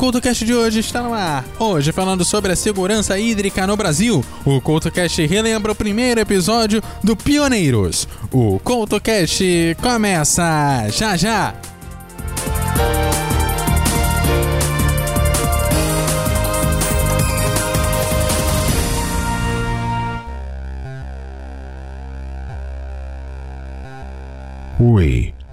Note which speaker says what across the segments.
Speaker 1: CultoCast de hoje está no ar. Hoje falando sobre a segurança hídrica no Brasil. O CultoCast relembra o primeiro episódio do Pioneiros. O CultoCast começa já já.
Speaker 2: Oi,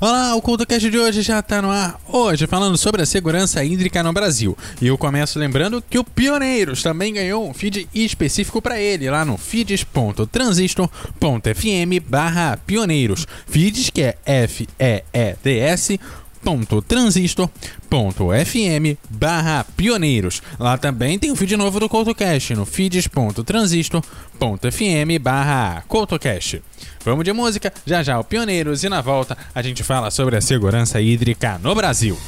Speaker 1: Olá, o CultoCast de hoje já está no ar. Hoje falando sobre a segurança hídrica no Brasil. E eu começo lembrando que o Pioneiros também ganhou um feed específico para ele lá no feeds.transistor.fm barra pioneiros. Feeds que é F-E-E-D-S transistor.fm barra pioneiros. Lá também tem o feed novo do CoutoCast no feeds.transistor.fm barra CoutoCast. Vamos de música, já já o Pioneiros e na volta a gente fala sobre a segurança hídrica no Brasil.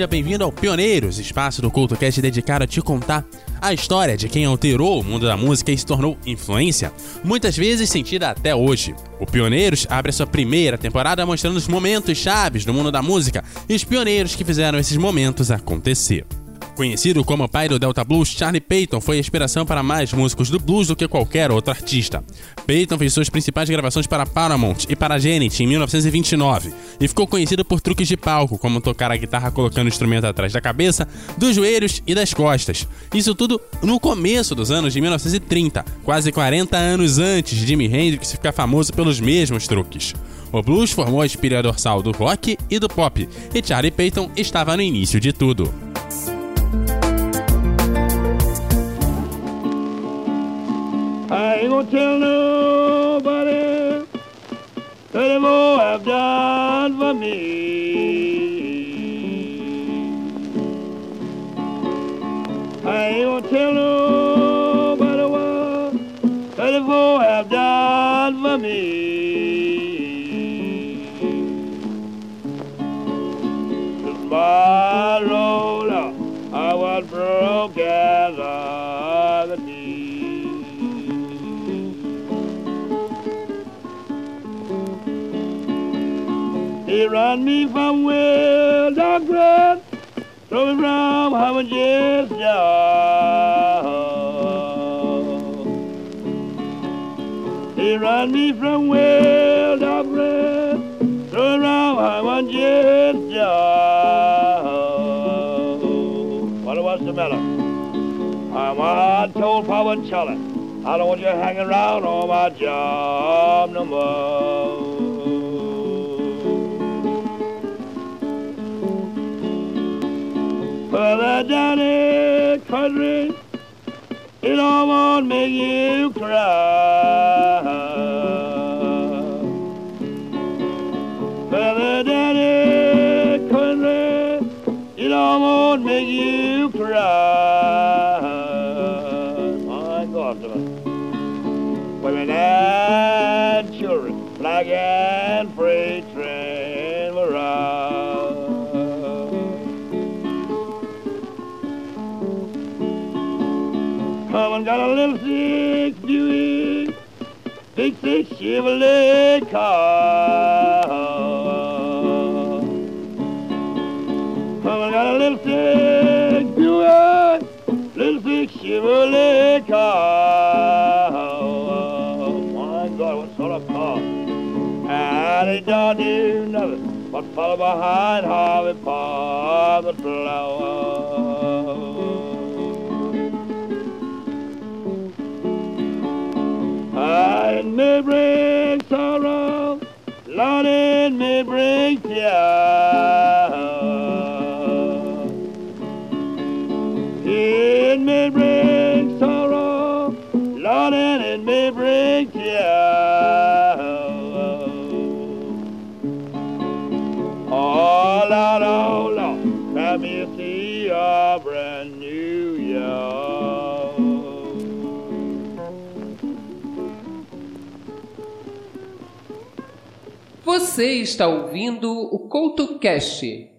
Speaker 1: Seja bem-vindo ao Pioneiros, espaço do CultoCast dedicado a te contar a história de quem alterou o mundo da música e se tornou influência, muitas vezes sentida até hoje. O Pioneiros abre a sua primeira temporada mostrando os momentos chaves do mundo da música e os pioneiros que fizeram esses momentos acontecer. Conhecido como pai do Delta Blues, Charlie Payton foi a inspiração para mais músicos do blues do que qualquer outro artista. Payton fez suas principais gravações para Paramount e para Genesis em 1929 e ficou conhecido por truques de palco, como tocar a guitarra colocando o instrumento atrás da cabeça, dos joelhos e das costas. Isso tudo no começo dos anos de 1930, quase 40 anos antes de Jimi Hendrix ficar famoso pelos mesmos truques. O blues formou a espira dorsal do rock e do pop, e Charlie Payton estava no início de tudo.
Speaker 3: Ain't gonna tell nobody that more have done for me. I ain't gonna tell nobody He me from well dark ground, throw me from having just job. What was the matter? I'm I told Papa and Charlie, I don't want you hanging around on my job no more. Further down the country, it all won't make you cry. Come got a little six Buick, big six Chevrolet car. And got a little six Buick, little six Chevrolet car. Oh, my God, what sort of car? And they don't do nothing but follow behind Harvey Park the flower. Sorrow, Lord, it may bring tears.
Speaker 4: Você está ouvindo o CoutoCast.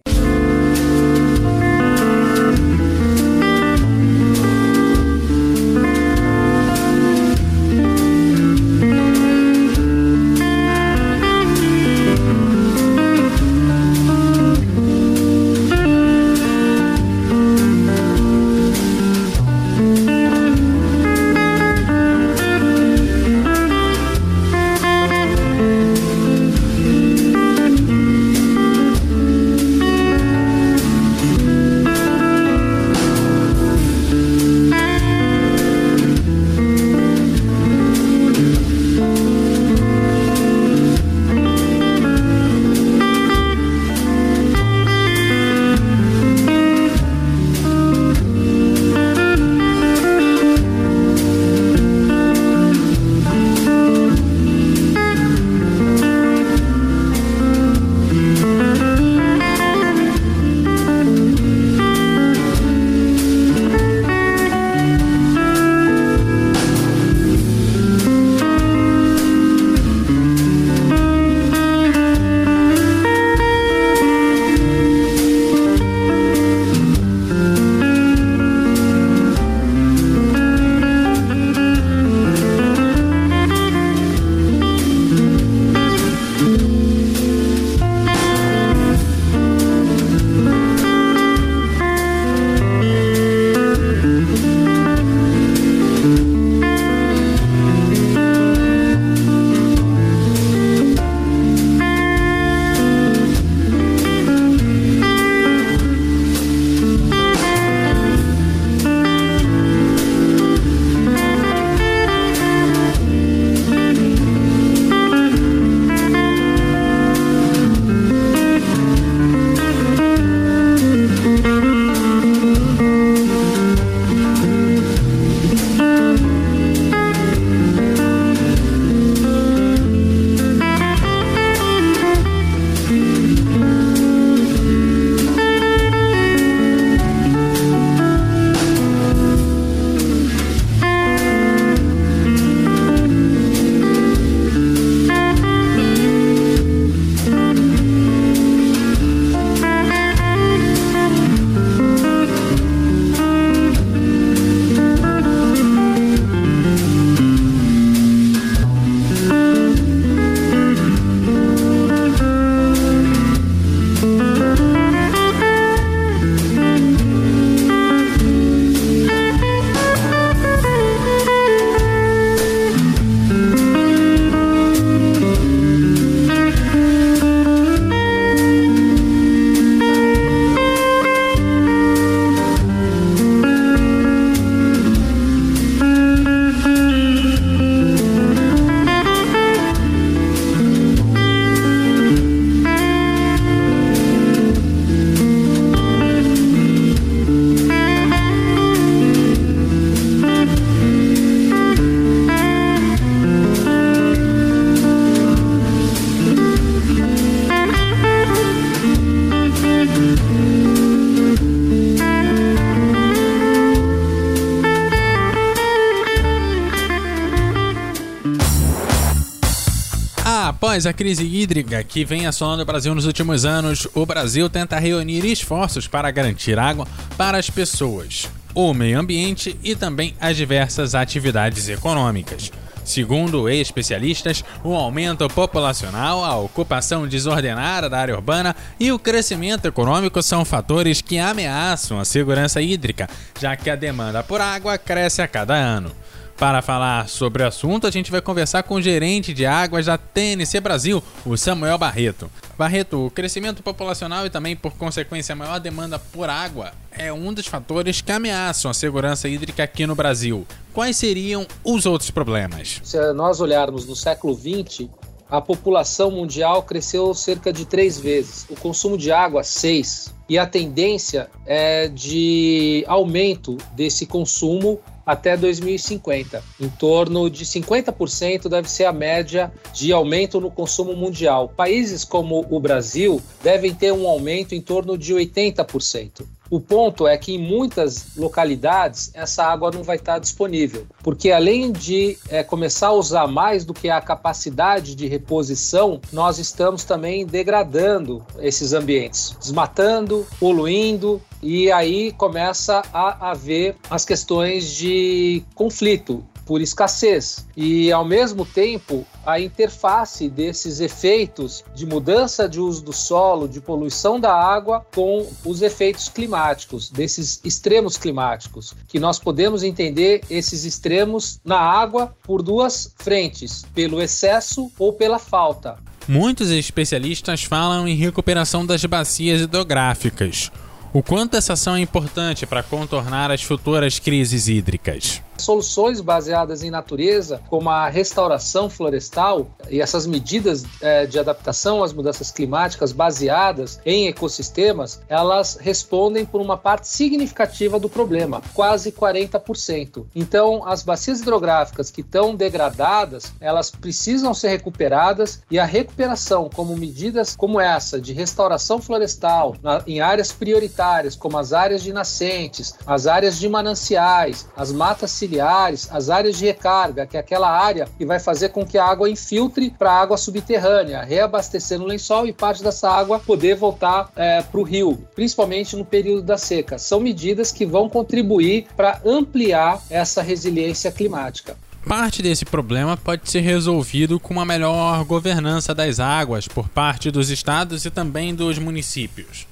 Speaker 1: Após a crise hídrica que vem assolando o Brasil nos últimos anos, o Brasil tenta reunir esforços para garantir água para as pessoas, o meio ambiente e também as diversas atividades econômicas. Segundo especialistas, o aumento populacional, a ocupação desordenada da área urbana e o crescimento econômico são fatores que ameaçam a segurança hídrica, já que a demanda por água cresce a cada ano. Para falar sobre o assunto, a gente vai conversar com o gerente de águas da TNC Brasil, o Samuel Barreto. Barreto, o crescimento populacional e também, por consequência, a maior demanda por água é um dos fatores que ameaçam a segurança hídrica aqui no Brasil. Quais seriam os outros problemas?
Speaker 5: Se nós olharmos no século XX, a população mundial cresceu cerca de três vezes, o consumo de água, seis. E a tendência é de aumento desse consumo até 2050. Em torno de 50% deve ser a média de aumento no consumo mundial. Países como o Brasil devem ter um aumento em torno de 80%. O ponto é que em muitas localidades essa água não vai estar disponível, porque além de é, começar a usar mais do que a capacidade de reposição, nós estamos também degradando esses ambientes, desmatando, poluindo, e aí começa a haver as questões de conflito por escassez. E, ao mesmo tempo, a interface desses efeitos de mudança de uso do solo, de poluição da água, com os efeitos climáticos, desses extremos climáticos, que nós podemos entender esses extremos na água por duas frentes, pelo excesso ou pela falta.
Speaker 1: Muitos especialistas falam em recuperação das bacias hidrográficas. O quanto essa ação é importante para contornar as futuras crises hídricas?
Speaker 5: Soluções baseadas em natureza, como a restauração florestal e essas medidas é, de adaptação às mudanças climáticas baseadas em ecossistemas, elas respondem por uma parte significativa do problema, quase 40%. Então, as bacias hidrográficas que estão degradadas, elas precisam ser recuperadas e a recuperação, como medidas como essa de restauração florestal na, em áreas prioritárias, como as áreas de nascentes, as áreas de mananciais, as matas auxiliares, as áreas de recarga, que é aquela área que vai fazer com que a água infiltre para a água subterrânea, reabastecendo o lençol e parte dessa água poder voltar é, para o rio, principalmente no período da seca. São medidas que vão contribuir para ampliar essa resiliência climática.
Speaker 1: Parte desse problema pode ser resolvido com uma melhor governança das águas por parte dos estados e também dos municípios.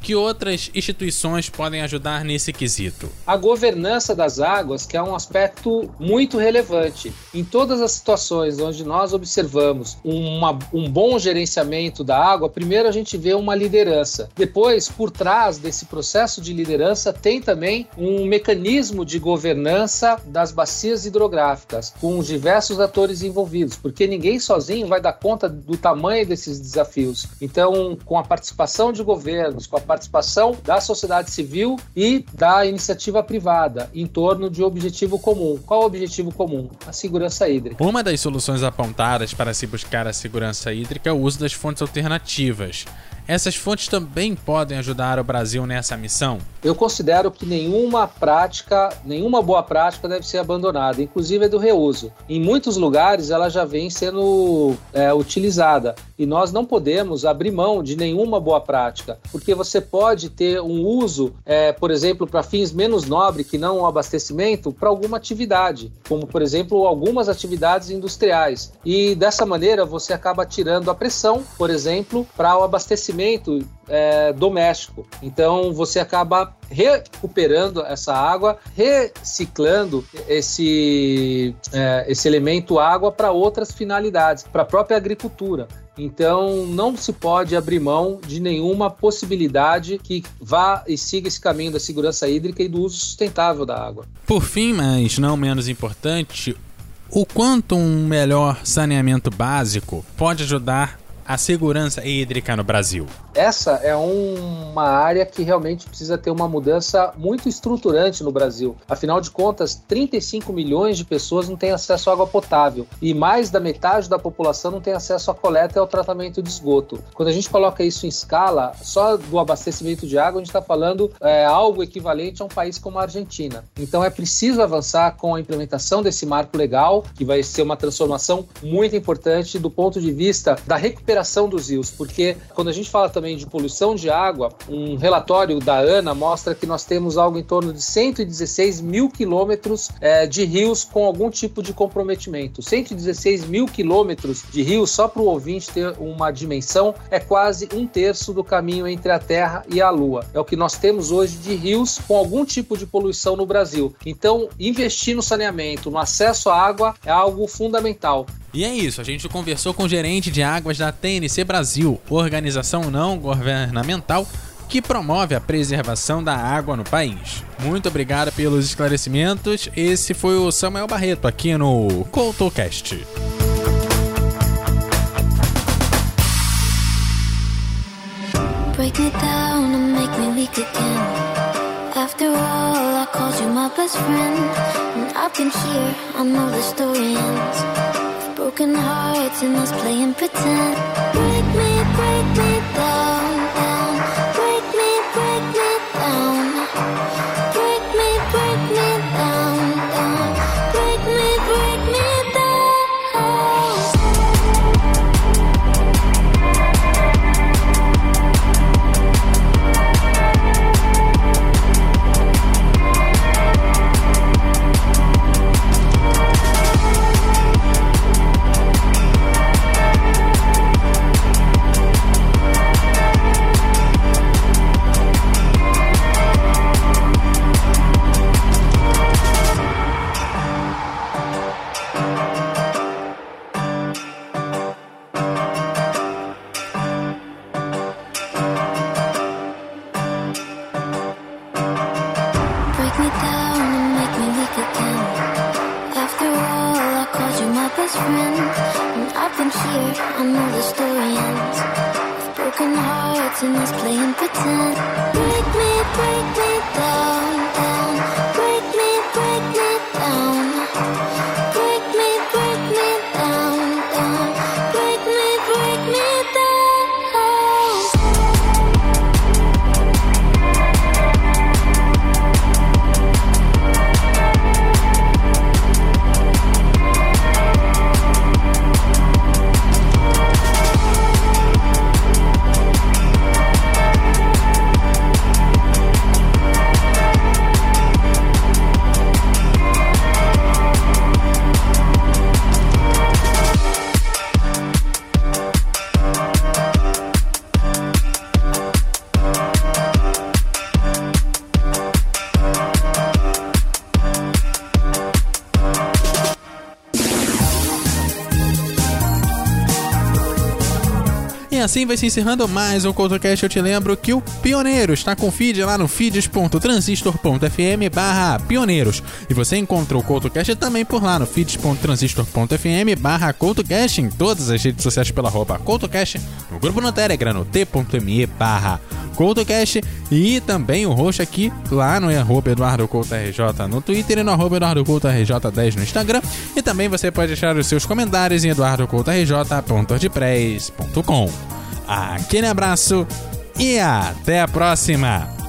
Speaker 1: Que outras instituições podem ajudar nesse quesito?
Speaker 5: A governança das águas, que é um aspecto muito relevante. Em todas as situações onde nós observamos uma, um bom gerenciamento da água, primeiro a gente vê uma liderança. Depois, por trás desse processo de liderança, tem também um mecanismo de governança das bacias hidrográficas, com os diversos atores envolvidos, porque ninguém sozinho vai dar conta do tamanho desses desafios. Então, com a participação de governos, com a participação da sociedade civil e da iniciativa privada em torno de um objetivo comum. Qual o objetivo comum? A segurança hídrica.
Speaker 1: Uma das soluções apontadas para se buscar a segurança hídrica é o uso das fontes alternativas. Essas fontes também podem ajudar o Brasil nessa missão?
Speaker 5: Eu considero que nenhuma prática, nenhuma boa prática deve ser abandonada, inclusive a do reuso. Em muitos lugares ela já vem sendo é, utilizada e nós não podemos abrir mão de nenhuma boa prática, porque você pode ter um uso, é, por exemplo, para fins menos nobres que não o abastecimento, para alguma atividade, como por exemplo algumas atividades industriais. E dessa maneira você acaba tirando a pressão, por exemplo, para o abastecimento abastecimento é, doméstico. Então você acaba recuperando essa água, reciclando esse, é, esse elemento água para outras finalidades, para a própria agricultura. Então, não se pode abrir mão de nenhuma possibilidade que vá e siga esse caminho da segurança hídrica e do uso sustentável da água.
Speaker 1: Por fim, mas não menos importante, o quanto um melhor saneamento básico pode ajudar a segurança hídrica no Brasil?
Speaker 5: Essa é uma área que realmente precisa ter uma mudança muito estruturante no Brasil. Afinal de contas, 35 milhões de pessoas não têm acesso à água potável e mais da metade da população não tem acesso à coleta e ao tratamento de esgoto. Quando a gente coloca isso em escala, só do abastecimento de água, a gente está falando é, algo equivalente a um país como a Argentina. Então é preciso avançar com a implementação desse marco legal, que vai ser uma transformação muito importante do ponto de vista da recuperação dos rios, porque quando a gente fala também de poluição de água, um relatório da ANA mostra que nós temos algo em torno de 116 mil quilômetros é, de rios com algum tipo de comprometimento. 116 mil quilômetros de rios, só para o ouvinte ter uma dimensão, é quase um terço do caminho entre a Terra e a Lua. É o que nós temos hoje de rios com algum tipo de poluição no Brasil. Então, investir no saneamento, no acesso à água, é algo fundamental.
Speaker 1: E é isso, a gente conversou com o gerente de águas da TNC Brasil, organização não governamental que promove a preservação da água no país. Muito obrigado pelos esclarecimentos. Esse foi o Samuel Barreto aqui no CoutoCast.
Speaker 6: Break me down and make me weak again. After all, I called you my best friend. And I've been here, I know the story ends. Broken hearts and us playing pretend. best friend, And I've been here, I know the story ends. With broken hearts and us playing pretend. Break me, break me.
Speaker 1: Assim vai se encerrando mais um CoutoCast. Eu te lembro que o Pioneiro está com feed lá no feeds.transistor.fm barra pioneiros. E você encontra o CoutoCast também por lá no feeds.transistor.fm barra CoutoCast em todas as redes sociais pela arroba CoutoCast, no grupo no Telegram no t.me barra CoutoCast e também o roxo aqui lá no arroba RJ no Twitter e no arroba Eduardo Couto RJ10 no Instagram. E também você pode deixar os seus comentários em eduardocoutorj.wordpress.com. Aquele abraço e até a próxima!